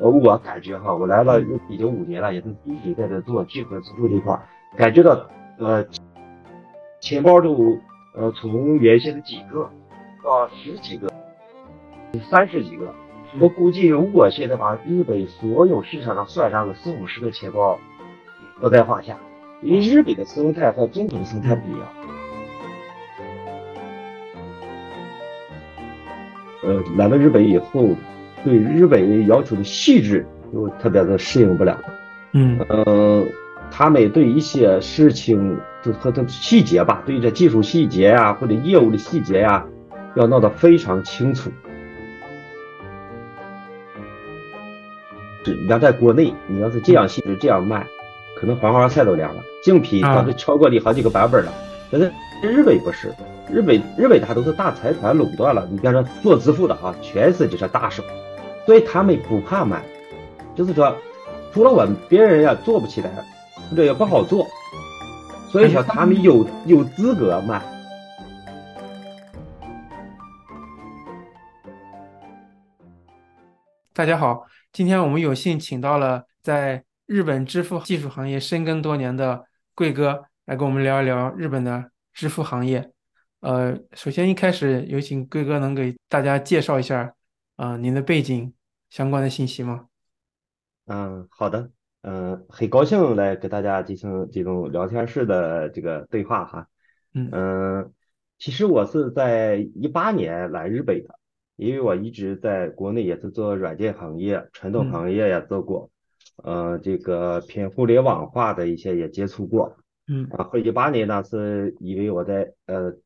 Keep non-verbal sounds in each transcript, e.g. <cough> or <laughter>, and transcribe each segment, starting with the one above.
呃，我感觉哈，我来了已经五年了，也是一直在这做聚合支付这块儿，感觉到呃，钱包都呃从原先的几个到十几个、三十几个，我估计如果现在把日本所有市场上算上个四五十个钱包，不在话下。因为日本的生态和中国的生态不一样。呃，来了日本以后，对日本要求的细致就特别的适应不了。嗯呃，他们对一些事情就和它细节吧，对这技术细节呀、或者业务的细节呀，要闹得非常清楚。是，你要在国内，你要是这样细致这样卖，可能黄花菜都凉了，竞品啊早就超过你好几个版本了。但是日本不是，日本日本它都是大财团垄断了，你比方说做支付的哈，全是就是大手，所以他们不怕买，就是说，除了我们别人呀做不起来，或者也不好做，所以说他们有有资格卖。大家好，今天我们有幸请到了在日本支付技术行业深耕多年的贵哥来跟我们聊一聊日本的支付行业。呃，首先一开始有请贵哥能给大家介绍一下啊、您的背景相关的信息吗？嗯，好的，嗯，很高兴来跟大家进行这种聊天式的这个对话哈。嗯嗯，其实我是在一八年来日本的，因为我一直在国内也是做软件行业、传统嗯行业也做过，呃，这个偏互联网化的一些也接触过。嗯然后一八年呢，是因为我在呃，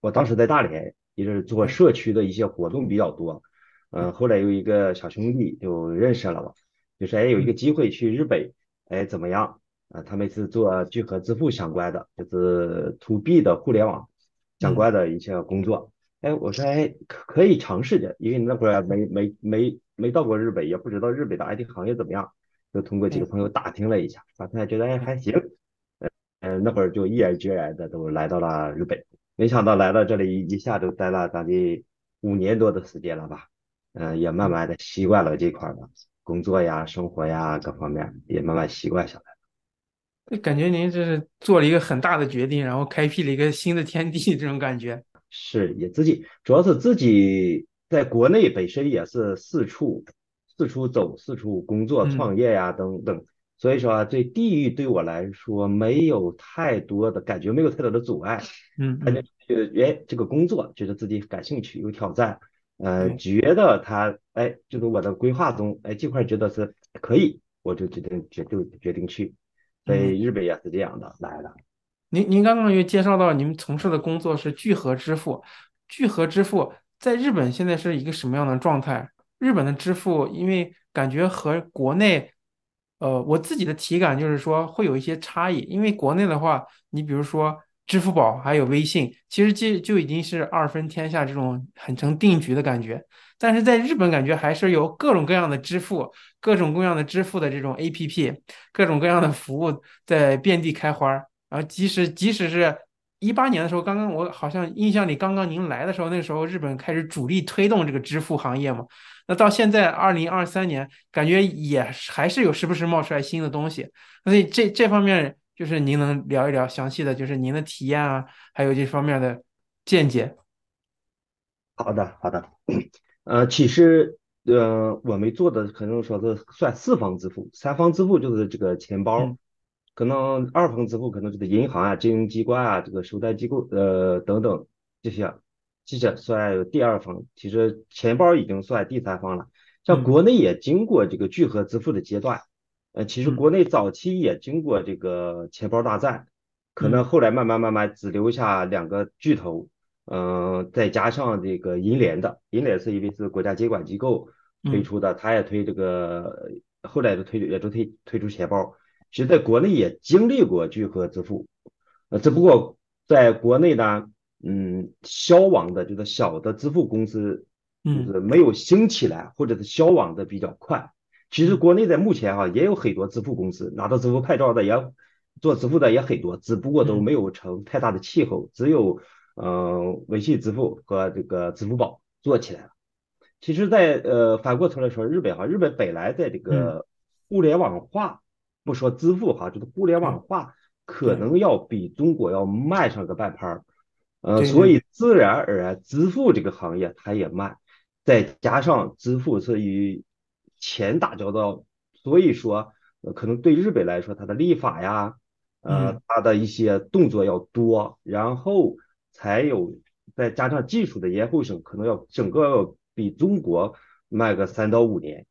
我当时在大连，也是做社区的一些活动比较多，嗯、后来有一个小兄弟就认识了我，就是哎有一个机会去日本，哎怎么样？啊、他们是做聚合支付相关的，就是 to B 的互联网相关的一些工作。哎，我说哎可可以尝试着，因为那会儿没没没没到过日本，也不知道日本的 IT 行业怎么样，就通过几个朋友打听了一下，发现觉得哎还行。嗯，那会儿就毅然决然的都来到了日本，没想到来到这里一下就待了将近五年多的时间了吧，嗯，也慢慢的习惯了这块儿的工作呀、生活呀各方面，也慢慢习惯下来。就感觉您这是做了一个很大的决定，然后开辟了一个新的天地，这种感觉。是也自己，主要是自己在国内本身也是四处四处走、四处工作、嗯创业呀等等，所以说啊对地域对我来说没有太多的感觉，没有太多的阻碍。嗯感觉嗯呃，哎，这个工作觉得自己感兴趣，有挑战，呃，觉得他，哎，就是我的规划中，哎，这块儿觉得是可以，我就决定决就决定去，所嗯以日本也是这样的来了。您您刚刚又介绍到你们从事的工作是聚合支付，聚合支付在日本现在是一个什么样的状态？日本的支付，因为感觉和国内，呃，我自己的体感就是说会有一些差异。因为国内的话，你比如说支付宝还有微信，其实就就已经是二分天下这种很成定局的感觉。但是在日本，感觉还是有各种各样的支付，各种各样的支付的这种 APP，各种各样的服务在遍地开花。然后即使即使是一八年的时候，刚刚我好像印象里刚刚您来的时候，那个时候日本开始主力推动这个支付行业嘛。那到现在二零二三年，感觉也还是有时不时冒出来新的东西。所以这这方面就是您能聊一聊详细的，就是您的体验啊，还有这方面的见解。好的，好的，呃，其实，呃，我们做的可能说是算四方支付，三方支付就是这个钱包，嗯可能二方支付可能就是银行啊、金融机关啊、这个收贷机构，呃，等等这些，这些算第二方。其实钱包已经算第三方了。像嗯国内也经过这个聚合支付的阶段，呃，其实嗯国内早期也经过这个钱包大战，可嗯能后来慢慢慢慢只留下两个巨头。嗯，再加上这个银联的，银联是因为是国家监管机构推嗯出的，它也推这个，后来都推也都推推出钱包。其实在国内也经历过聚合支付，呃，只不过在国内呢，嗯，消亡的就是小的支付公司，就嗯是没有兴起来，或者是消亡的比较快。其实国内在目前哈也有很多支付公司，拿到支付牌照的也做支付的也很多，只不过都嗯没有成太大的气候，只有嗯、呃微信支付和这个支付宝做起来了。其实在，呃反过头来说，日本哈，日本本来在这嗯，个互联网化，不说支付哈，就是互联网化可能要比中国要慢上个半拍儿，呃，所以自然而然支付这个行业它也慢，再加上支付是与钱打交道，所以说，呃，可能对日本来说，它的立法呀。呃，嗯它的一些动作要多，然后才有再加上技术的延后性，可能要整个要比中国慢个三到五年。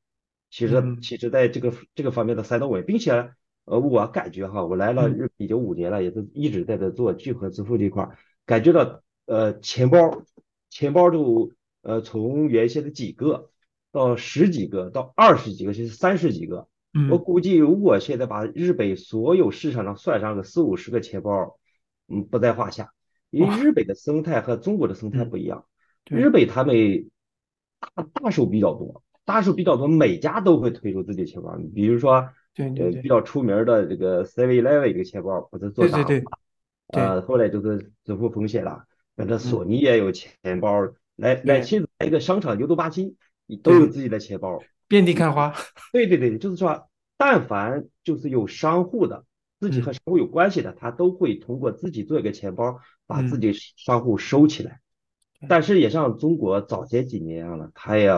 其实，嗯其实在这个这个方面的三到五年，并且，呃，我感觉哈，我来了嗯日已经五年了，也是一直在这做聚合支付这块儿，感觉到呃钱包钱包都呃从原先的几个到十几个到二十几个，甚至三十几个。我嗯，估计，如果现在把日本所有市场上算上个四五十个钱包，嗯，不在话下。因为，日本的生态和中国的生态嗯不一样，日本他们大大手比较多，大数比较多，每家都会推出自己的钱包。你比如说，呃，比对对对较出名的这个 Seven Eleven 一个钱包，不是做大了，对对对对，呃，后来就是支付风险了。反正嗯索尼也有钱包，来来，对其实来一个商场牛头八七都有，自己的钱包。遍地开花，对对对，就是说，但凡就是有商户的，自己和嗯商户有关系的，他都会通过自己做一个钱包，把自嗯，己商户收起来。对但是也像中国早些几年一样了，他也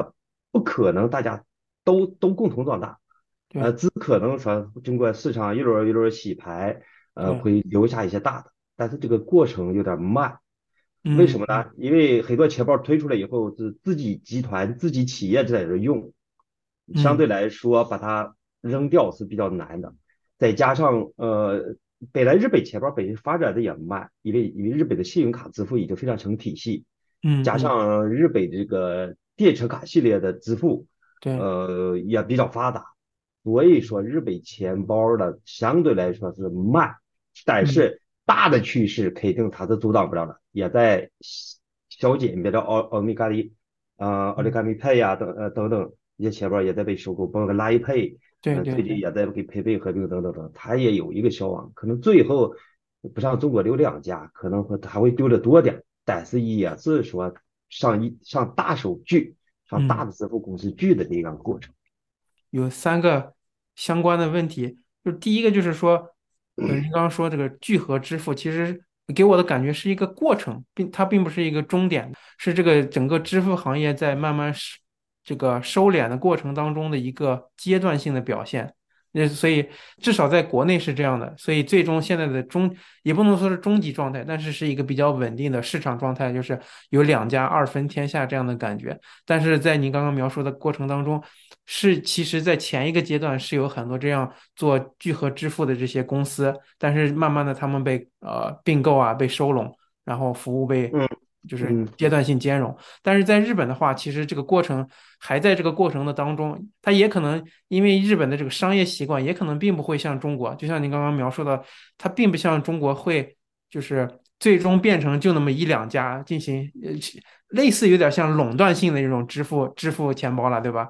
不可能大家都都共同壮大，呃，只可能说经过市场一轮儿一轮儿洗牌，呃，会留下一些大的，但是这个过程有点慢。为什么呢？因为很多钱包推出来以后，是自己集团、自己企业在这用，相嗯对来说把它扔掉是比较难的。再加上呃，本来日本钱包本身发展的也慢，因为因为日本的信用卡支付已经非常成体系，加嗯加，上日本这个电车卡系列的支付，对，呃，也比较发达，所以说日本钱包的相对来说是慢，但嗯。是大的趋势肯定它是阻挡不了的，也在消减，别的奥奥米咖哩啊、奥利嗯，咖米 Pay 呀、等呃等等一些钱包也在被收购，包括 Line Pay，呃，对对对。最近也在给 PayPay 合并等等等，它也有一个消亡，可能最后不像中国留两家，可能会还会丢的多点，但是也是说上一上大手聚，上大嗯，的支付公司聚的这样过程。有三个相关的问题，就第一个就是说，呃，您刚刚说这个聚合支付，其实给我的感觉是一个过程，并它并不是一个终点，是这个整个支付行业在慢慢收这个收敛的过程当中的一个阶段性的表现。那所以至少在国内是这样的，所以最终现在的终也不能说是终极状态，但是是一个比较稳定的市场状态，就是有两家二分天下这样的感觉。但是在您刚刚描述的过程当中，是其实在前一个阶段是有很多这样做聚合支付的这些公司，但是慢慢的他们被呃并购啊，被收拢，然后服务被就是嗯阶段性兼容。但是在日本的话，其实这个过程还在这个过程的当中，它也可能因为日本的这个商业习惯，也可能并不会像中国，就像您刚刚描述的，它并不像中国会就是最终变成就那么一两家进行呃类似有点像垄断性的这种支付支付钱包了，对吧？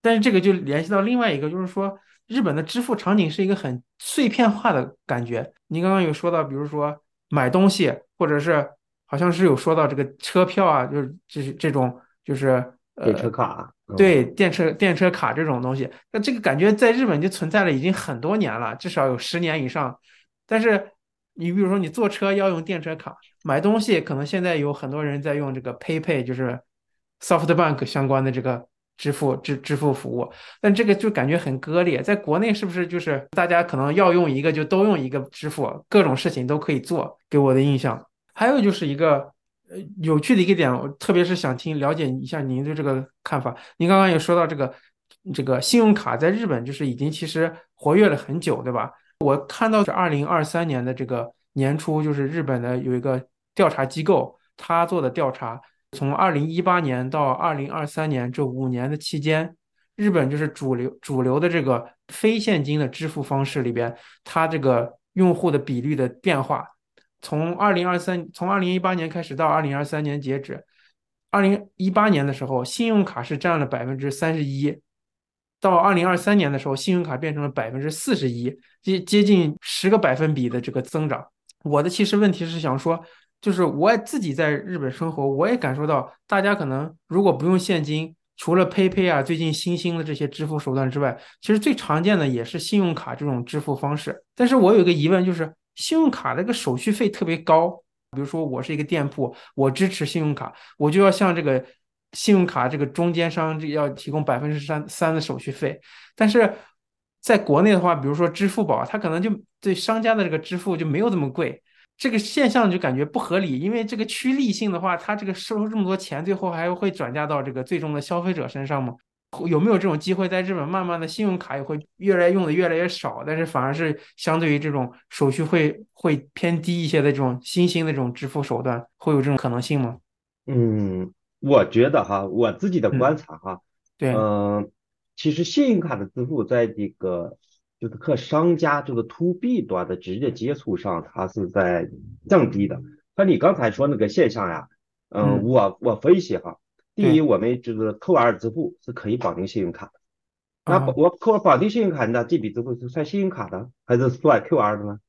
但是这个就联系到另外一个，就是说日本的支付场景是一个很碎片化的感觉。您刚刚有说到，比如说买东西，或者是好像是有说到这个车票啊，就是就是这种就是电车卡，嗯对电车电车卡这种东西，那这个感觉在日本就存在了已经很多年了，至少有十年以上。但是你比如说你坐车要用电车卡，买东西可能现在有很多人在用这个 PayPay，就是 SoftBank 相关的这个支付支支付服务，但这个就感觉很割裂。在国内是不是就是大家可能要用一个就都用一个支付，各种事情都可以做？给我的印象。还有就是一个呃有趣的一个点，我特别是想听了解一下您对这个看法。您刚刚也说到这个这个信用卡在日本就是已经其实活跃了很久，对吧？我看到是二零二三年的这个年初，就是日本的有一个调查机构，他做的调查，从二零一八年到二零二三年这五年的期间，日本就是主流主流的这个非现金的支付方式里边，它这个用户的比率的变化，从二零二三从二零一八年开始到二零二三年截止，二零一八年的时候，信用卡是占了百分之三十一。到二零二三年的时候，信用卡变成了百分之四十一，接接近十个百分比的这个增长。我的其实问题是想说，就是我自己在日本生活，我也感受到，大家可能如果不用现金，除了 PayPay 啊，最近新兴的这些支付手段之外，其实最常见的也是信用卡这种支付方式。但是我有一个疑问，就是信用卡这个手续费特别高。比如说我是一个店铺，我支持信用卡，我就要向这个信用卡这个中间商这要提供百分之三三的手续费。但是在国内的话，比如说支付宝，它可能就对商家的这个支付就没有这么贵。这个现象就感觉不合理，因为这个趋利性的话，它这个收这么多钱，最后还会转嫁到这个最终的消费者身上吗？有没有这种机会，在日本慢慢的信用卡也会越来用的越来越少，但是反而是相对于这种手续会会偏低一些的这种新兴的这种支付手段，会有这种可能性吗？嗯，我觉得哈，我自己的观察哈，对，嗯，其实信用卡的支付在这个。就是和商家这个 to B 端的直接接触上，它是在降低的。和你刚才说那个现象呀，嗯，我我分析哈，第一，我们这个 QR 支付是可以绑定信用卡的。那我 QR 绑定信用卡，那这笔支付是算信用卡的还是算 QR 的呢？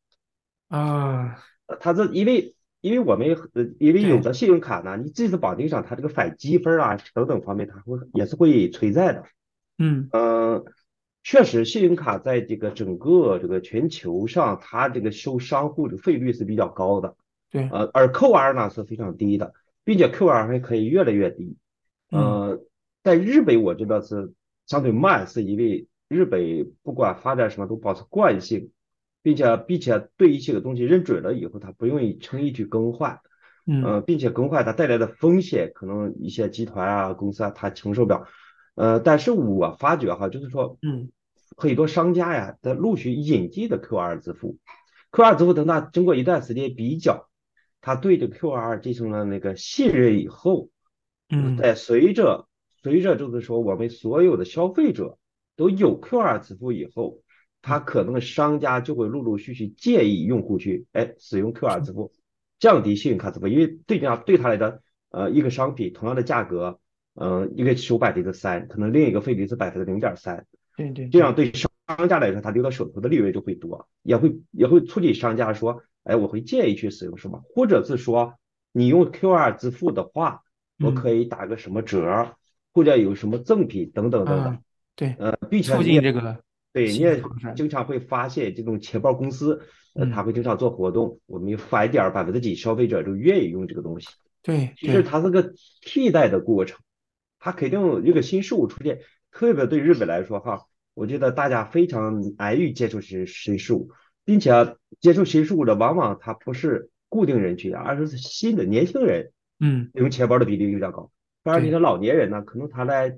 啊，它这因为因为我们呃因为有的信用卡呢，你即使绑定上，它这个返积分啊等等方面，它会也是会存在的。嗯嗯。确实，信用卡在这个整个这个全球上，它这个收商户的费率是比较高的。对，呃，而 QR 呢是非常低的，并且 QR 还可以越来越低。呃，在日本我觉得是相对慢，是因为日本不管发展什么都保持惯性，并且并且对一些个东西认准了以后，它不愿意轻易去更换。嗯，并且更换它带来的风险，可能一些集团啊、公司啊，它承受不了。呃，但是我发觉哈，就是说，嗯。很多商家呀，在陆续引进的 QR 支付，QR 支付等它经过一段时间比较，他对这个 QR 进行了那个信任以后，嗯，在随着随着就是说我们所有的消费者都有 QR 支付以后，他可能商家就会陆陆续续建议用户去哎使用 QR 支付，降低信用卡支付，因为对这样对他来讲呃一个商品同样的价格，嗯，一个收百分之三，可能另一个费率是百分之零点三。对对，这样对。商家来说，他留到手头的利润就会多，也会也会促进商家说，哎，我会建议去使用什么，或者是说你用 QR 支付的话，我可以打个什么折，或者有什么赠品等等等等。对，呃，并且促进这个，对，你也经常会发现这种钱包公司，呃，他会经常做活动，我们返点百分之几，消费者就愿意用这个东西。对，其实它是个替代的过程，它肯定一个新事物出现。特别对日本来说，哈，我觉得大家非常难于接触新新事物，并且接触新事物的往往它不是固定人群，而是新的年轻人，嗯，用钱包的比例比较高。反而你的老年人呢，可能他来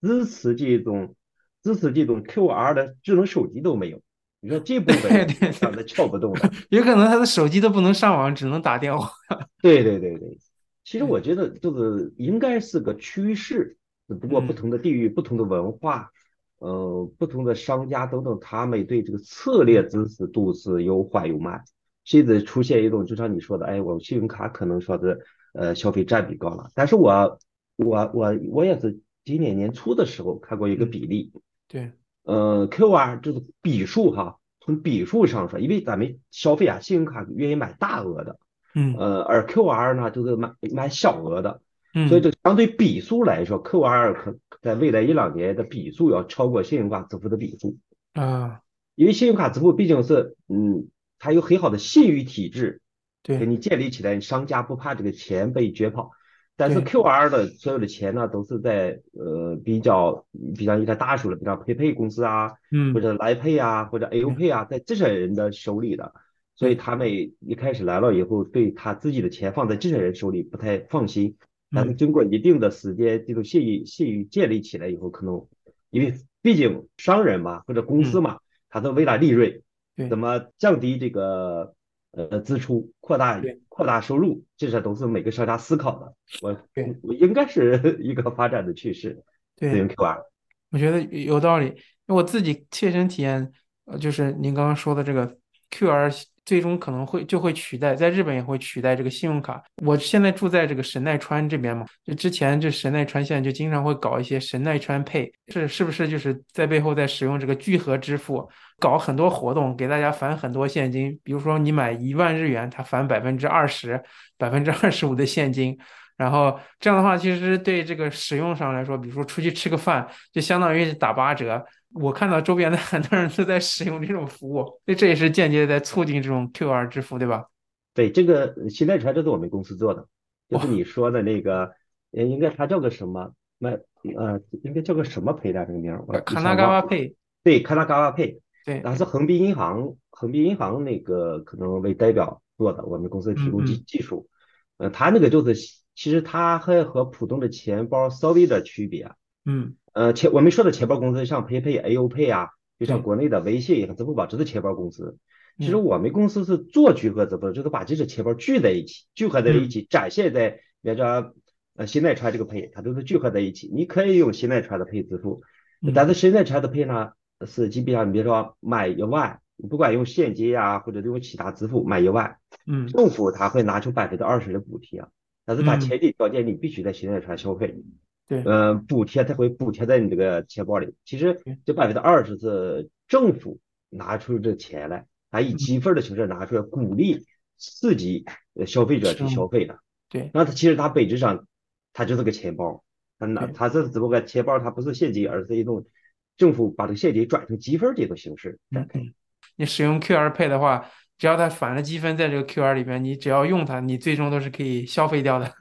支持这种支持这种 QR 的智能手机都没有。你说这部分让他撬不动的，有可能他的手机都不能上网，只能打电话。<laughs> 对对对对，其实我觉得就是应该是个趋势。不过不同的地域、不同的文化，呃，不同的商家等等，他们对这个策略支持度是有缓有慢，甚至出现一种就像你说的，哎，我信用卡可能说是呃消费占比高了。但是我我我我也是今年年初的时候看过一个比例，对，呃，QR 就是笔数哈，从笔数上说，因为咱们消费啊，信用卡愿意买大额的，嗯，呃，而 QR 呢就是买买小额的。嗯，所以就相对笔数来说，QR 可在未来一两年的笔数要超过信用卡支付的笔数啊，因为信用卡支付毕竟是，嗯，它有很好的信誉体制，对，给你建立起来，商家不怕这个钱被卷跑。但是 QR 的所有的钱呢，都是在呃比较比较一个大数的，比如 PayPay 公司啊，嗯，或者来 Pay 啊，或者 A U Pay 啊，在这些人的手里的，所以他们一开始来了以后，对他自己的钱放在这些人手里不太放心。但是经过一定的时间，这种信誉信誉建立起来以后，可能因为毕竟商人嘛或者公司嘛，他都为了利润，怎么降低这个呃支出，扩大扩大收入，这些都是每个商家思考的。我我应该是 <laughs> 一个发展的趋势。对，QR，我觉得有道理。因为我自己切身体验，呃，就是您刚刚说的这个 QR 最终可能会就会取代，在日本也会取代这个信用卡。我现在住在这个神奈川这边嘛，就之前这神奈川县就经常会搞一些神奈川配是是不是就是在背后在使用这个聚合支付，搞很多活动，给大家返很多现金。比如说你买一万日元，它返百分之二十、百分之二十五的现金。然后这样的话，其实对这个使用上来说，比如说出去吃个饭，就相当于打八折。我看到周边的 <laughs> 很多人都在使用这种服务，所以这也是间接在促进这种 QR 支付，对吧？对，这个新代传这是我们公司做的，就是你说的那个，应该它叫个什么？那呃，应该叫个什么赔的这个名？卡纳嘎瓦配。对，卡纳嘎瓦配。对，然后是横滨银行，横滨银行那个可能为代表做的，我们公司提供技技术。呃，它那个就是，其实它还和普通的钱包稍微的区别。嗯。呃，钱我们说的钱包公司像 PayPay、A O Pay 啊，就像国内的微信和支付宝，这是钱包公司。其实我们公司是做聚合支付，就是把这些钱包聚在一起，聚合在一起，展现在比如说呃新奈川这个 Pay，它都是聚合在一起。你可以用新奈川的 Pay 支付，但是新奈川的 Pay 呢是基本上，你比如说买一万，不管用现金呀或者用其他支付买一万，嗯，政府他会拿出百分之二十的补贴，但是它前提条件你必须在新奈川消费。对，嗯，补贴它会补贴在你这个钱包里。其实这百分之二十是政府拿出这钱来，还以积分的形式拿出来，鼓励刺激消费者去消费的。对，那它其实它本质上它就是个钱包，它拿它这只不过钱包它不是现金，而是一种政府把这个现金转成积分这种形式。嗯嗯，你使用 QR Pay 的话，只要它返了积分在这个 QR 里边，你只要用它，你最终都是可以消费掉的。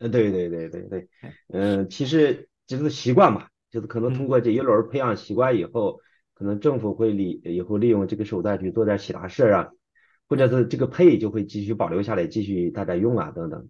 呃，对对对对对，嗯，其实就是习惯嘛，就是可能通过这一轮培养习惯以后，可能政府会利以后利用这个手段去做点其他事儿啊，或者是这个配就会继续保留下来，继续大家用啊等等。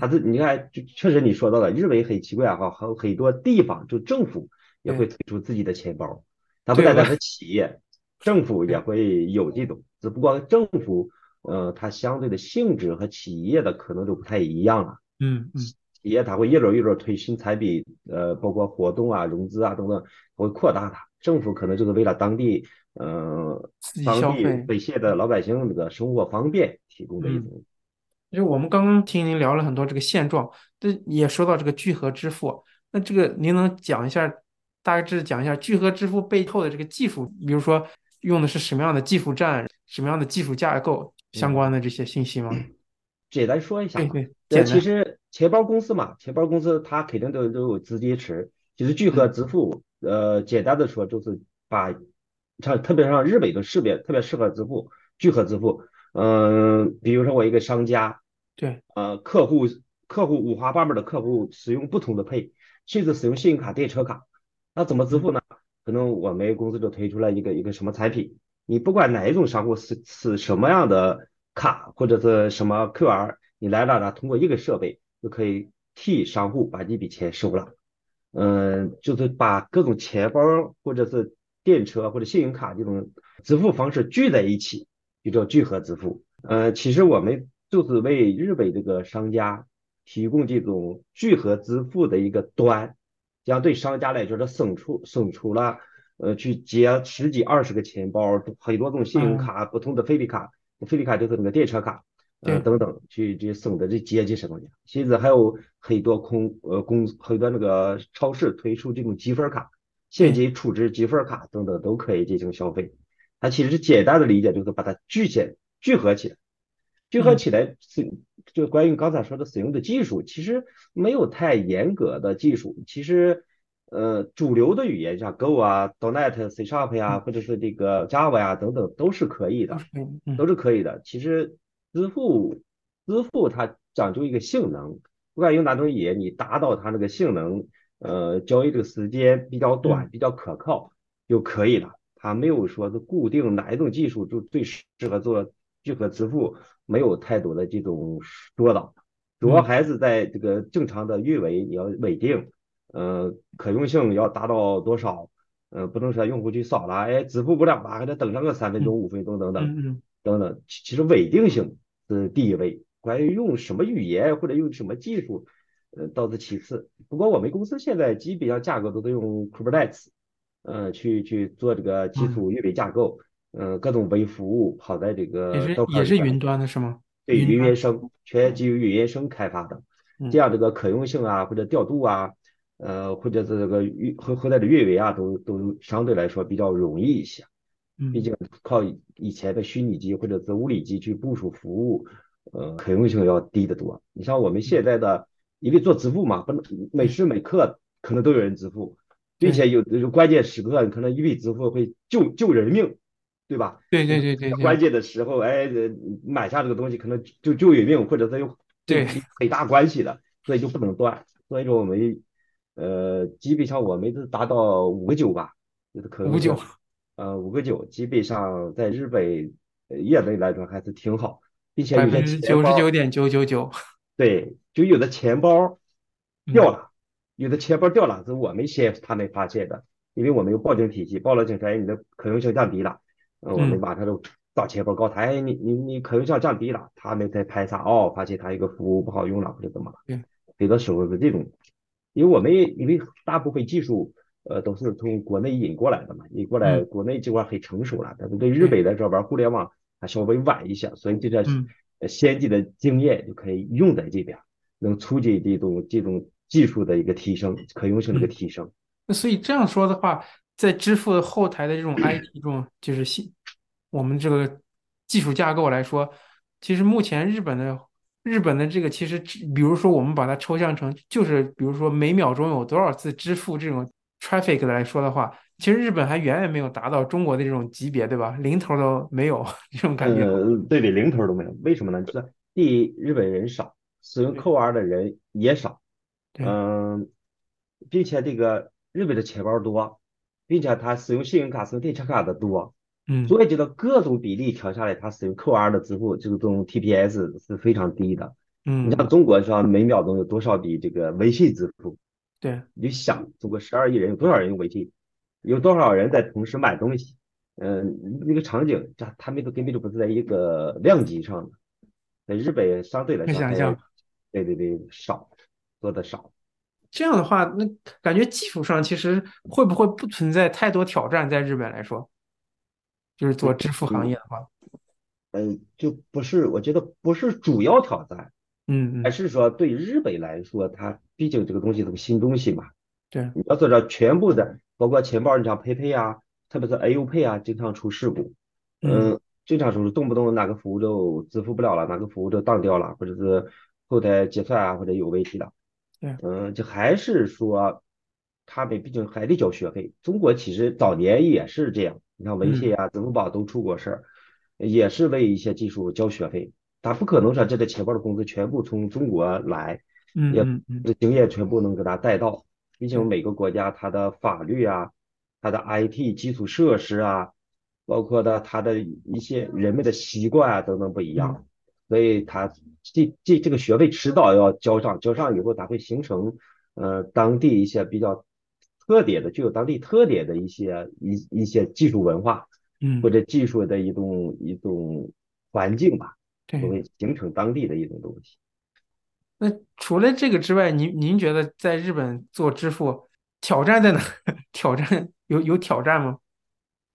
它这你看，就确实你说到了，日本很奇怪哈，和很多地方就政府也会推出自己的钱包，它不单单是企业，政府也会有这种，只不过政府呃它相对的性质和企业的可能都不太一样了。嗯嗯，企业它会一轮一轮推新产品，呃，包括活动啊、融资啊等等，会扩大它。政府可能就是为了当地，呃，当地北线的老百姓这个生活方便提供的一种。就我们刚刚听您聊了很多这个现状，这也说到这个聚合支付，那这个您能讲一下，大致讲一下聚合支付背后的这个技术，比如说用的是什么样的技术栈，什么样的技术架构相关的这些信息吗？简单说一下，对对，其实钱包公司嘛，钱包公司它肯定都都有资金池。其实聚合支付，呃，简单的说就是把，像特别像日本的识别特别适合支付聚合支付。嗯，比如说我一个商家，对，呃，客户客户五花八门的客户使用不同的配，甚至使用信用卡、电车卡，那怎么支付呢？可能我们公司就推出了一个一个什么产品，你不管哪一种商户是是什么样的。卡或者是什么 QR，你来了呢？通过一个设备就可以替商户把这笔钱收了。嗯，就是把各种钱包或者是电车或者信用卡这种支付方式聚在一起，就叫聚合支付。呃，其实我们就是为日本这个商家提供这种聚合支付的一个端，这样对商家来说，它省出省出了呃去接十几二十个钱包，很多种信用卡、不同的费率卡。费率卡就是那个电车卡，呃等等，去去省的这阶级什么的。现在还有很多空呃公很多那个超市推出这种积分卡，现金储值积分卡等等都可以进行消费。它其实简单的理解就是把它聚起聚合起来，聚合起来是就关于刚才说的使用的技术，其实没有太严格的技术，其实。呃，主流的语言像 Go 啊、.NET、C Sharp 呀，或者是这个 Java 呀等等，都是可以的，都是可以的。其实支付支付它讲究一个性能，不管用哪种语言，你达到它那个性能，呃，交易这个时间比较短、比较可靠就可以了。它没有说是固定哪一种技术就最适合做聚合支付，没有太多的这种说道，主要还是在这个正常的运维你要稳定。呃，可用性要达到多少？呃，不能说用户去扫了，哎，支付不了了，还得等上个三分钟、五分钟等等等等。其实稳定性是第一位，关于用什么语言或者用什么技术，呃，倒是其次。不过我们公司现在基本上架构都是用 Kubernetes，呃，去去做这个基础运维架构。嗯，各种微服务跑在这也个是豆块里边。也是云端的是吗？对，云原生，全基于云原生开发的，这嗯样这个可用性啊，或者调度啊，呃，或者是这个运后后台的运维啊，都都相对来说比较容易一些。毕嗯竟靠以以前的虚拟机或者是物理机去部署服务，呃，可用性要低得多。你像我们现在的，因为做支付嘛，不能每时每刻可能都有人支付，并且对有有关键时刻，可能一笔支付会救救人命，对吧？对对对对对关键的时候，哎，呃买下这个东西可能就救人命，或者它有对，很大关系的，所以就不能断。所以说我们，呃，基本上我们都达到五个九吧，就是可用性，五九，呃，五个九，基本上在日本呃业内来说还是挺好，并且百有些分之九十，九点九九九，<laughs> 对，就有的钱包掉嗯了，有的钱包掉了是我们先他们发现的，因为我们有报警体系，报了警说，哎，你的可用性降低了，呃，我们嗯。马上就找钱包告他，哎，你你你可用性降低了，他们再排查，哦，发现他一个服务不好用了或者怎么了，对，有的时候是这种，因为我们因为大部分技术。呃，都是从国内引过来的嘛，引过来，嗯国内这块很成熟了，但是对日对，本来说玩互联网还稍微晚一些，所以这个嗯呃先进的经验就可以用在这边，能促进这种这种技术的一个提升，可用性的一个嗯。提升。那所以这样说的话，在支付后台的这种 IT 中就是新我们这个技术架构来说，其实目前日本的日本的这个其实，比如说我们把它抽象成就是比如说每秒钟有多少次支付这种 traffic 来说的话，其实日本还远远没有达到中国的这种级别，对吧？零头都没有 <laughs> 这种感觉。呃，对对，零头都没有，为什么呢？就是第一，日本人少，使用对扣 R 的人也少，对，嗯，并且这个日本的钱包多，并且他使用信用卡、使用电车卡的多，嗯所以这个各种比例调下来，它使用 QR 的支付，这种 TPS 是非常低的。嗯你像嗯，中国说每秒钟有多少笔这个微信支付？对，你就想，中国十二亿人有多少人用微信？有多少人在同时买东西？嗯，那个场景，这他们都根本就不是在一个量级上的。在日本相对来说还，可想。对对对，少，做的少。这样的话，那感觉技术上其实会不会不存在太多挑战，在日本来说，就是做支付行嗯业的话，嗯，就不是，我觉得不是主要挑战，还嗯还，是说对日本来说，它毕竟这个东西是个新东西嘛。对，你要做到全部的，包括钱包，你像 PayPay 啊，特别是 AU Pay 啊，经常出事故。嗯嗯，经常出动不动哪个服务就支付不了了，哪个服务就当掉了，或者是后台结算啊，或者有问题了。对，嗯，就还是说他们毕竟还得交学费。中国其实早年也是这样，你看微信嗯啊、支付宝都出过事儿，也是为一些技术交学费。他不可能说这个钱包的工资全部从中国来，也这经验全部能给他带到。毕竟，每个国家它的法律啊，它的 IT 基础设施啊，包括的它的一些人们的习惯啊等等不一嗯。样，所以他这这这个学费迟早要交上，交上以后它会形成呃当地一些比较特点的、具有当地特点的一些一一些技术文化嗯。或嗯，者技术的一种一种环境吧，就对。会形成当地的一种东西。那除了这个之外，您您觉得在日本做支付挑战在哪？<laughs> 挑战有有挑战吗？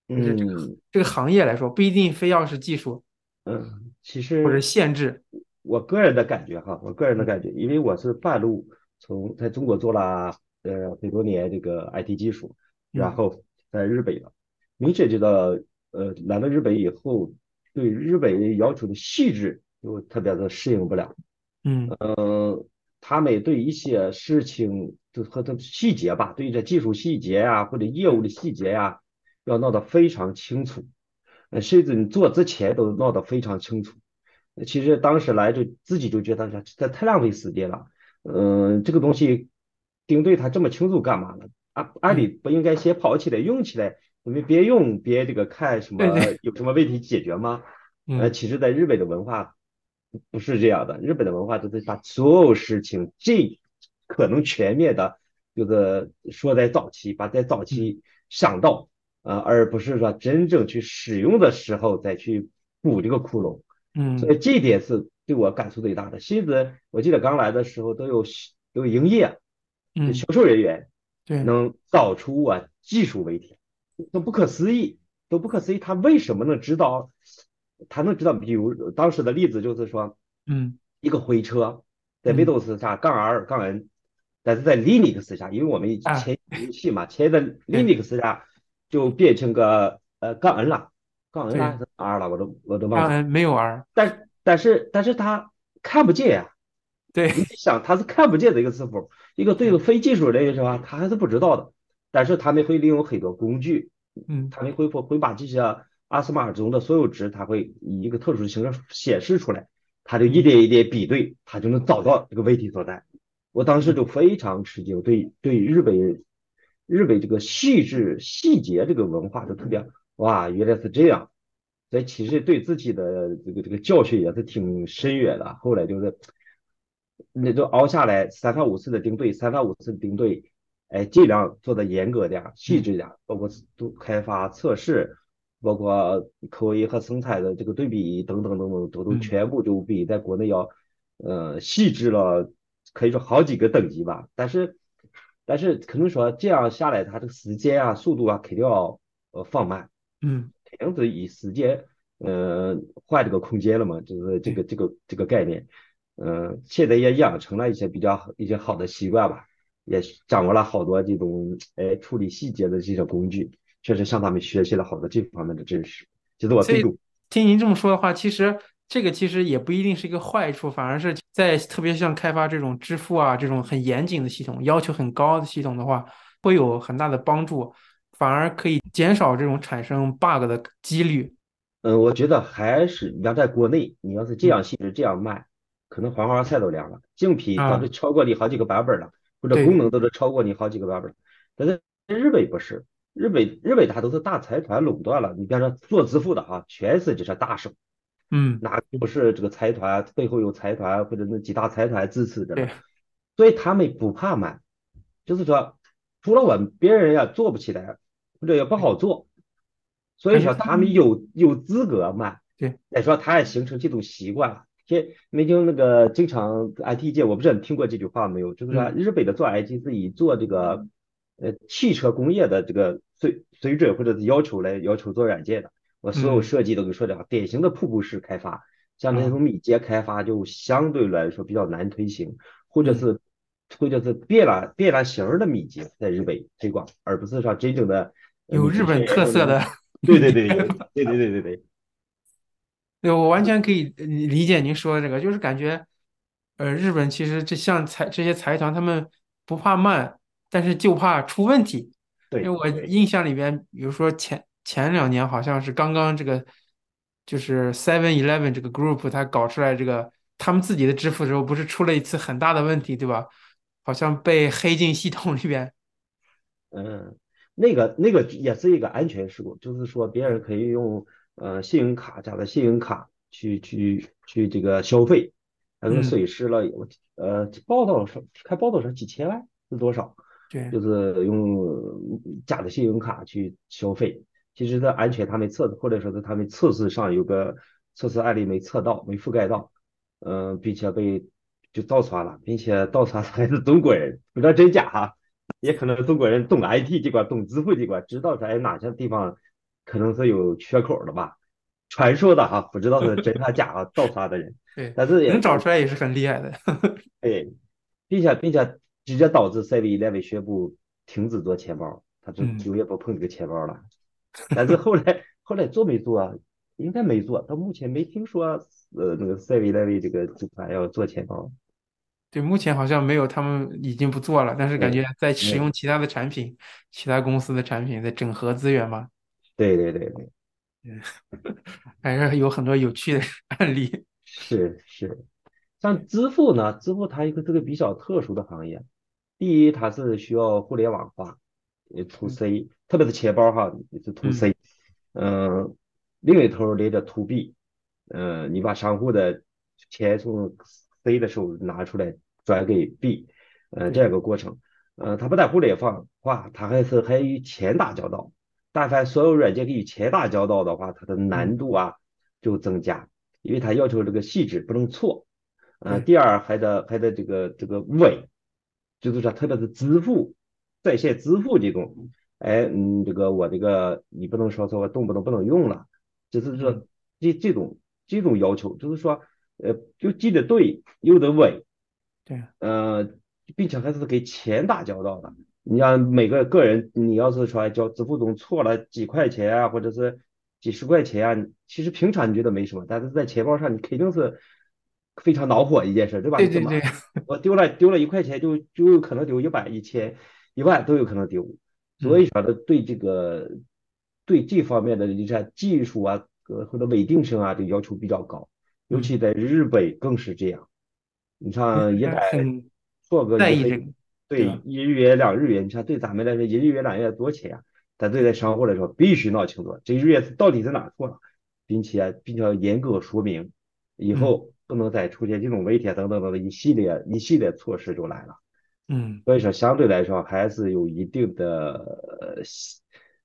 嗯这个行业来说，不一定非要是技术嗯，其实或者。限制。我个人的感觉哈，我个人的嗯感觉，因为我是半路从在中国做了呃很多年这个 IT 技术，然嗯后在日本了，明显觉得呃来了日本以后，对日本要求的细致就特别的适应不了，嗯呃，他们对一些事情就和它细节吧，对这技术细节呀、或者业务的细节呀、要闹得非常清楚，呃，甚至你做之前都闹得非常清楚。其实当时来就自己就觉得这这太浪费时间了，嗯、这个东西盯对它这么清楚干嘛呢？按按理嗯，不应该先跑起来用起来，我们别用别这个看什么有什么问题解决吗？呃，嗯其实在日本的文化不是这样的，日本的文化就是把所有事情尽可能全面的，就是说在早期，把在早嗯期想到，呃，而不是说真正去使用的时候再去补这个窟窿。嗯所嗯以这一点是对我感触最大的。西子我记得刚来的时候都有都有营业，嗯，销售人员对，能找出我技术问题，这不可思议。都不可思议，他为什么能知道？他能知道，比如当时的例子就是说，嗯一个回车在嗯 Windows 下杠 R 杠 N，但是在 Linux 下，因为我们以前游戏嘛，前在 Linux 下就变成个呃杠 N 了，杠 N 了还是 R 了，我都我都忘了。嗯，没有 R，但但是但是他看不见呀、对，你想他是看不见的一个字符，一个对于非技术人员是吧，他还是不知道的。但是他们会利用很多工具，嗯他们会会把这些阿斯玛中的所有值，他会以一个特殊的形式显示出来，他就一点一点比对，他就能找到这个问题所在。我当时就非常吃惊，对对日本人日本这个细致细节这个文化就特别哇，原来是这样。所以其实对自己的这个这个教训也是挺深远的。后来就是那就熬下来，三番五次的盯对，三番五次的盯对，哎，尽量做的严格点、细致点，包括都开发测试，包括口味和生产的这个对比等等等等，都都嗯全部就比在国内要呃细致了，可以说好几个等级吧。但是但是可能说这样下来，它这个时间啊、速度啊，肯定要呃放慢。嗯肯定是以时间，呃，换这个空间了嘛，就是这个这个这个概念，呃，现在也养成了一些比较一些好的习惯吧，也掌握了好多这种哎处理细节的这些工具，确实向他们学习了好多这方面的知识。其实我所以最终，听您这么说的话，其实这个其实也不一定是一个坏处，反而是在特别像开发这种支付啊这种很严谨的系统，要求很高的系统的话，会有很大的帮助，反而可以减少这种产生 bug 的几率。嗯，我觉得还是你要在国内，你要是这样细致这样慢，可能黄花菜都凉了，竞品啊早就超过你好几个版本了，或者功能都是超过你好几个版本。但是日本不是，日本日本它都是大财团垄断了，你比方说做支付的啊，全是这些大手，嗯，哪个不是这个财团背后有财团或者那几大财团支持着对？所以他们不怕买，就是说除了我们别人也做不起来，或者也不好做，所以说他们有有资格慢。对，再说他也形成这种习惯了。这没听那个经常 IT 界，我不知道你听过这句话没有？就是说嗯日本的做 IT 是以做这个呃汽车工业的这个水水准或者是要求来要求做软件的。我所有嗯设计都给说的，典型的瀑布式开发，像那种米捷开发就相对来说比较难推行，或者是或者是变了变了形儿的米捷在日本推广，而不是说真正的呃有日本特色的。对对对对对对对对对对。我完全可以呃理解您说的这个，就是感觉，呃，日本其实这像财这些财团，他们不怕慢，但是就怕出问题。对，因为我对印象里边，比如说前前两年好像是刚刚这个，就是 Seven Eleven 这个 group 它搞出来这个他们自己的支付的时候，不是出了一次很大的问题，对吧？好像被黑进系统里边。嗯，那个那个也是一个安全事故，就是说别人可以用呃信用卡假的信用卡去去去这个消费，可能嗯。损失了我呃报道上看报道上几千万是多少？对，就是用假的信用卡去消费，其实它安全他没测，或者说是他们测试上有个测试案例没测到，没覆盖到，嗯、并且被就盗刷了，并且盗刷的还是中国人，不知道真假哈，也可能中国人懂 IT 这块，懂支付这块，知道在哪些地方可能是有缺口的吧，传说的哈，不知道是真还假啊，盗刷的人，<laughs> 对，但是也能找出来也是很厉害的。<laughs> 对，并且并且直接导致 Seven Eleven 宣布停止做钱包，他就嗯永远不碰这个钱包了。但是后来后来做没做啊？应该没做，到目前没听说呃那个 Seven Eleven 这个集团要做钱包。对，目前好像没有，他们已经不做了，但是感觉在使用其他的产品，其他公司的产品在整合资源嘛，对对对对，还是有很多有趣的案例。<laughs> 是是。像支付呢，支付它一个这个比较特殊的行业，第一它是需要互联网化，呃 to 嗯 C，特别是钱包哈，也是 to 嗯 C，嗯，另一头连着 to B，嗯，你把商户的钱从 C 的手拿出来转给 B，呃，这样一个过程，呃，它不但互联网化，它还是还与钱打交道。但凡所有软件跟与钱打交道的话，它的难度啊就增加，因为它要求这个细致不能错。呃，第二还得还得这个这个稳，就是说特别是支付在线支付这种，哎，嗯，这个我这个你不能说说我动不动不能用了，就是说这这种这种要求，就是说，呃，就记得对，又得稳，对，呃，并且还是给钱打交道的。你像每个个人，你要是说交支付总错了几块钱啊，或者是几十块钱啊，其实平常你觉得没什么，但是在钱包上你肯定是非常恼火一件事，对吧？对对对，我丢了丢了一块钱，就就有可能丢一百、一千、一万都有可能丢。所以说的对这个对这方面的你像技术啊，呃或者稳定性啊，这要求比较高，尤其在日本更是这样。你像一旦错个一分。对，一日元两日元，你像对咱们来说，一日元两日元多钱啊？但对待商户来说，必须闹清楚这日元到底在哪错了，并且并且要严格说明，以后不能再出现这种问题等等等等一系列一系列措施就来了。嗯，所以说相对来说还是有一定的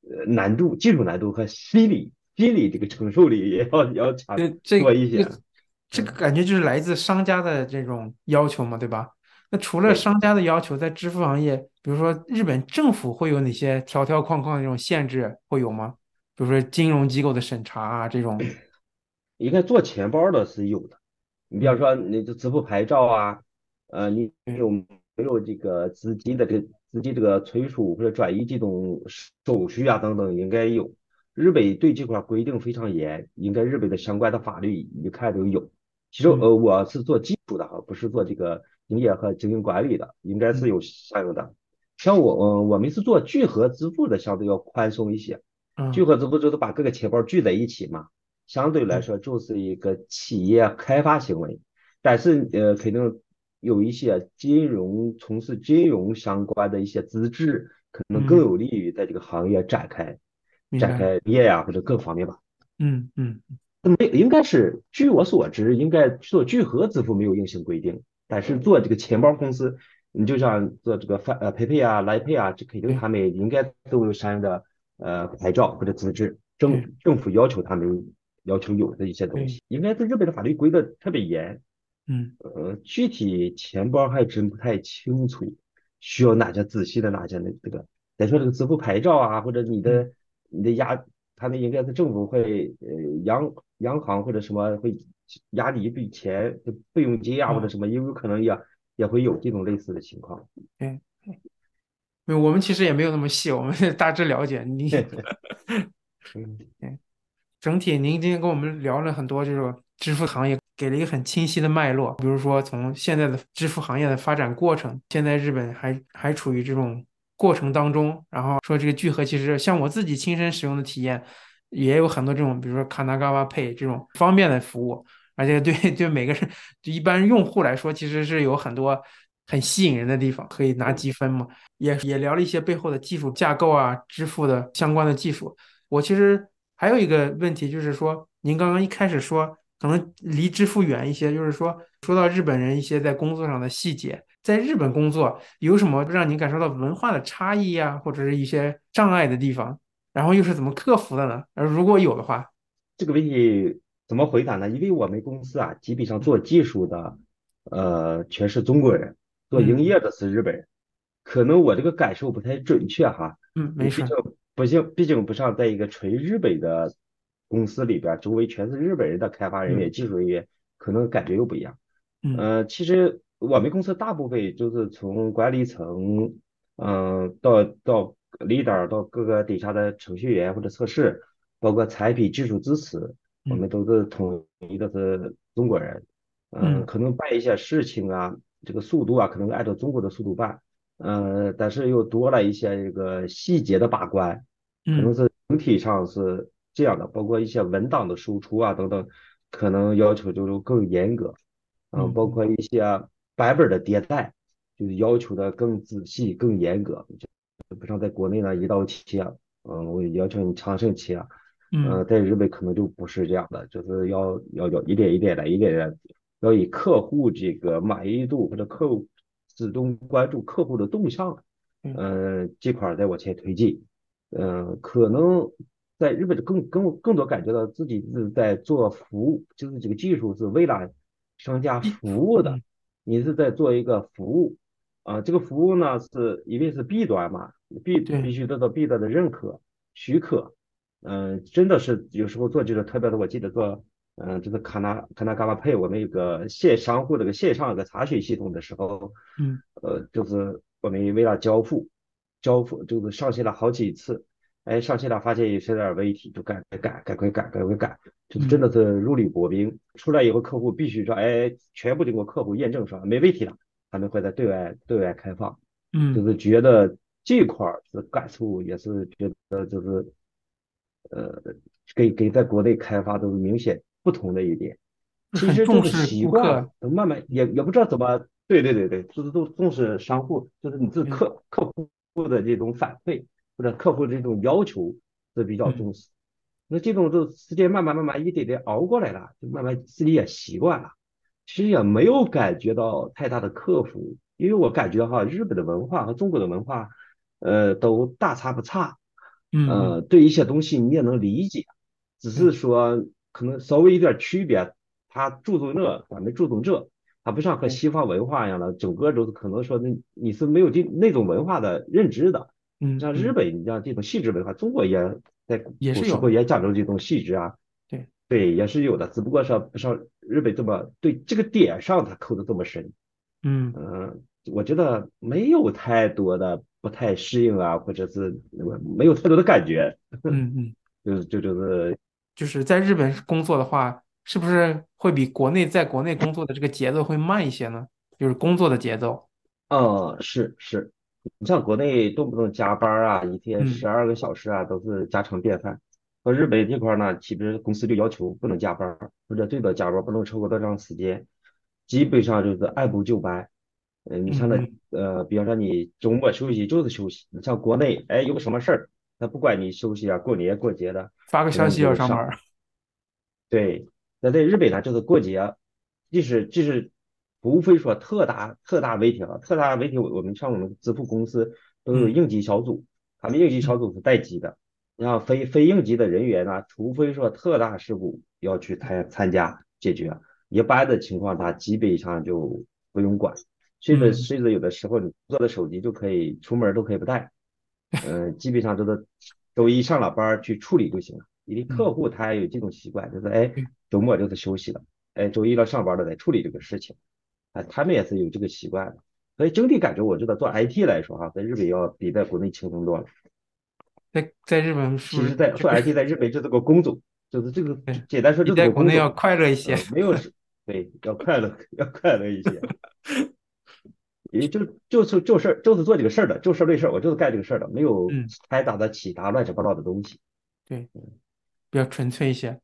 呃难度，技术难度和心理心理这个承受力也要要强多一些。这个感觉就是来自商家的这种要求嘛，对吧？那除了商家的要求，在支付行业，比如说日本政府会有哪些条条框框的这种限制会有吗？比如说金融机构的审查啊，这种。<coughs> 应该做钱包的是有的。你比方说，你的支付牌照啊，呃，你有没有这个资金的这资金这个存储或者转移这种手续啊等等，应该有。日本对这块规定非常严，应该日本的相关的法律一看就有。其实呃，我是做技术的哈，不是做这个。营业和经营管理的应该是有相应的，像我，嗯，我们是做聚合支付的，相对要宽松一些。聚合支付就是把各个钱包聚在一起嘛，相对来说就是一个企业开发行为。但是，呃，肯定有一些金融从事金融相关的一些资质，可能更有利于在这个行业展开展开业呀，或者各方面吧。嗯嗯，没应该是，据我所知，应该做聚合支付没有硬性规定。但是做这个钱包公司，你就像做这个翻呃 PayPay 啊、来 Pay 啊，这肯定他们应该都有相应的呃牌照或者资质，政政府要求他们要求有的一些东西，应该在日本的法律规的特别严。嗯，呃，具体钱包还真不太清楚，需要哪些仔细的哪些那这个。再说这个支付牌照啊，或者你的你的押，他们应该是政府会呃央央行或者什么会。压你一笔钱备用金啊，或者什么，也有可能也也会有这种类似的情况。嗯，没有，我们其实也没有那么细，我们大致了解。你，<laughs> 嗯，整体您今天跟我们聊了很多这种支付行业，给了一个很清晰的脉络。比如说，从现在的支付行业的发展过程，现在日本还还处于这种过程当中。然后说这个聚合，其实像我自己亲身使用的体验。也有很多这种，比如说卡纳嘎巴 Pay 这种方便的服务，而且对 <laughs> 对每个人，就一般用户来说，其实是有很多很吸引人的地方，可以拿积分嘛。也也聊了一些背后的技术架构啊，支付的相关的技术。我其实还有一个问题，就是说，您刚刚一开始说可能离支付远一些，就是说说到日本人一些在工作上的细节，在日本工作有什么让您感受到文化的差异啊，或者是一些障碍的地方？然后又是怎么克服的呢？而如果有的话，这个问题怎么回答呢？因为我们公司啊，基本上做技术的，呃，全是中国人，做营业的是日本人。可能我这个感受不太准确哈。嗯，没事。不竟，毕竟不像在一个纯日本的公司里边，周围全是日本人的开发人员、技术人员，可能感觉又不一样。嗯，其实我们公司大部分就是从管理层，嗯，到到。leader 到各个底下的程序员或者测试，包括产品技术支持，我们都是统一的是中国人。嗯，可能办一些事情啊，这个速度啊，可能按照中国的速度办。嗯，但是又多了一些这个细节的把关，可能是整体上是这样的。包括一些文档的输出啊等等，可能要求就是更严格。嗯，包括一些版本的迭代，就是要求的更仔细、更严格。就不像在国内呢，一刀切，嗯，我要求你长盛切，嗯，在日本可能就不是这样的，就是要要要一点一点来，一点点，要以客户这个满意度或者客户始终关注客户的动向，嗯，这块再往前推进，嗯，可能在日本更更更多感觉到自己是在做服务，就是这个技术是为了商家服务的，你是在做一个服务。啊，这个服务呢是因为是 B 端嘛，，B 必，须得到 B 端的认可许可。嗯，真的是有时候做这个，特别的，我记得做，嗯、就是卡纳卡纳嘎巴配我们有个线商户的个线上的个查询系统的时候，嗯，呃，就是我们为了交付，交付就是上线了好几次，哎，上线了发现有些点问题，就赶赶赶赶快赶赶快赶，就真的是如履薄冰。出来以后，客户必须说，哎，全部经过客户验证说没问题了，他们会在对外对外开放。嗯，就是觉得这块儿的感触也是觉得就是。呃，给给在国内开发都是明显不同的一点。其实就是习惯慢慢也也不知道怎么，对对对对，就是都重视商户，就是你这嗯客客户的这种反馈或者客户的这种要求是比较嗯重视。那这种就时间慢慢慢慢一点点熬过来了，就慢慢自己也习惯了。其实也没有感觉到太大的克服，因为我感觉哈，日本的文化和中国的文化，呃，都大差不差。呃，对一些东西你也能理解，只是，说可能稍微有点区别。他注重那，咱们注重这，他不像和，西方文化一样的，整个都是可能说你你是没有这那种文化的认知的。嗯嗯像日本，你像这种细致文化，中国也在也是有的，古时候也讲究这种细致啊。对，对，也是有的，只不过说不像日本这么对这个点上他抠的这么深。嗯嗯，我觉得没有太多的不太适应啊，或者是没有太多的感觉，<laughs> 嗯嗯。就是就就是就是在日本工作的话，是不是会比国内在国内工作的这个节奏会慢一些呢？就是工作的节奏。嗯是是，你像国内动不动加班儿啊，一天嗯十二个小时啊，都是家常便饭。到日本这块儿呢，其实公司就要求不能加班儿，或者最多加班儿不能超过多长时间，基本上就是按部就班。嗯，你像那呃，比方说你周末休息就是休息，你像国内，哎，有个什么事儿，他不管你休息啊，过年过节的，发个消。息要上班儿。<laughs> 对，那在日本呢，就是过节，即使即使无非说特大特大媒体啊，特大媒体，我我们像我们支付公司都有嗯应急小组，他们应急小嗯组是待机的，然后非非应急的人员呢，除非说特大事故要去参参加解决，一般的情况他基本上就不用管，甚至嗯甚至有的时候你做的手机就可以出门都可以不带。嗯，基本上都是周一上了班去处理就行了。因为客嗯，户他也有这种习惯，就是哎，周末就是休息了，哎，周一了上班了再处理这个事情，啊，他们也是有这个习惯的。所以整体感觉，我觉得做 IT 来说哈，在日本要比在国内轻松多了。在在日本是不其实，是在做 IT 在日本就是个工种，就是这个简单说就是在国内要快乐一些？呃，没有，<laughs> 对，要快乐，<laughs> 要快乐一些。也就就是就事儿，就是做这个事儿的，就事儿论事儿，我就是干这个事儿的，没有嗯，掺杂的其他乱七八糟的东西。对，比较纯粹一些。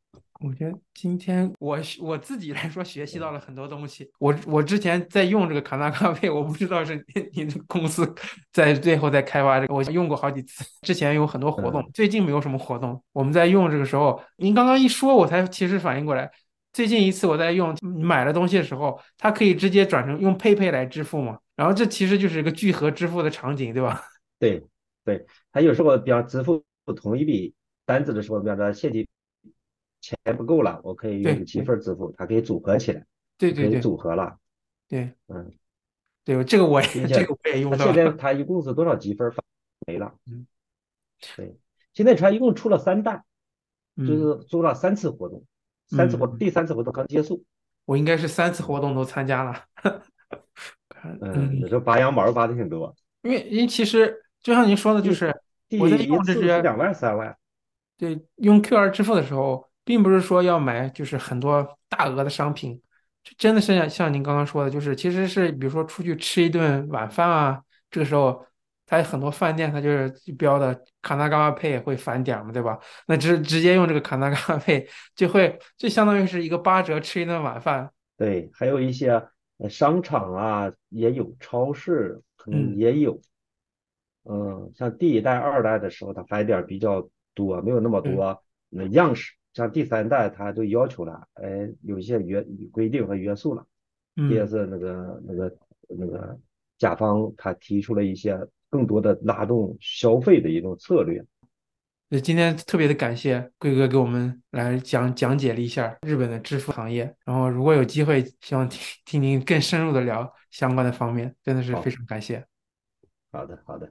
我觉得今天我我自己来说学习到了很多东西。我我之前在用这个卡纳咖啡，我不知道是你你的公司在最后在开发这个，我用过好几次。之前有很多活动，嗯最近没有什么活动。我们在用这个时候，您刚刚一说，我才其实反应过来，最近一次我在用买了东西的时候，它可以直接转成用 PayPay 来支付嘛。然后这其实就是一个聚合支付的场景，对吧？对 <laughs> 对，他有时候比方支付同一笔单子的时候，比方说现金钱不够了，我可以用积分支付，它可以组合起来，对对对组合了。对嗯，对，这个我也这个我也用到了。现在它一共是多少积分发没了？嗯对，现在它一共出了三弹，就嗯是做了三次活动，三次活动，嗯。第三次活动刚结束。我应该是三次活动都参加了。看嗯，有时候拔羊毛拔的挺多，因为因为其实就像您说的，就是我在一用这些两万三万。对用 QR 支付的时候，并不是说要买就是很多大额的商品，就真的是像像您刚刚说的，就是其实是比如说出去吃一顿晚饭啊，这个时候它很多饭店它就是标的卡纳嘎瓦 Pay 会返点嘛，对吧？那直直接用这个卡纳嘎瓦 Pay <laughs> 就会就相当于是一个八折吃一顿晚饭。对，还有一些呃商场啊也有，超市可能嗯也有。嗯，像第一代、二代的时候，它返点儿比较多，没有那么嗯多那样式。像第三代，它就要求了，哎，有一些约规定和约束了。这也嗯是那个那个那个甲方他提出了一些更多的拉动消费的一种策略。那今天特别的感谢贵哥给我们来讲讲解了一下日本的支付行业，然后如果有机会，希望听听您更深入的聊相关的方面，真的是非，常感谢。好的，好的。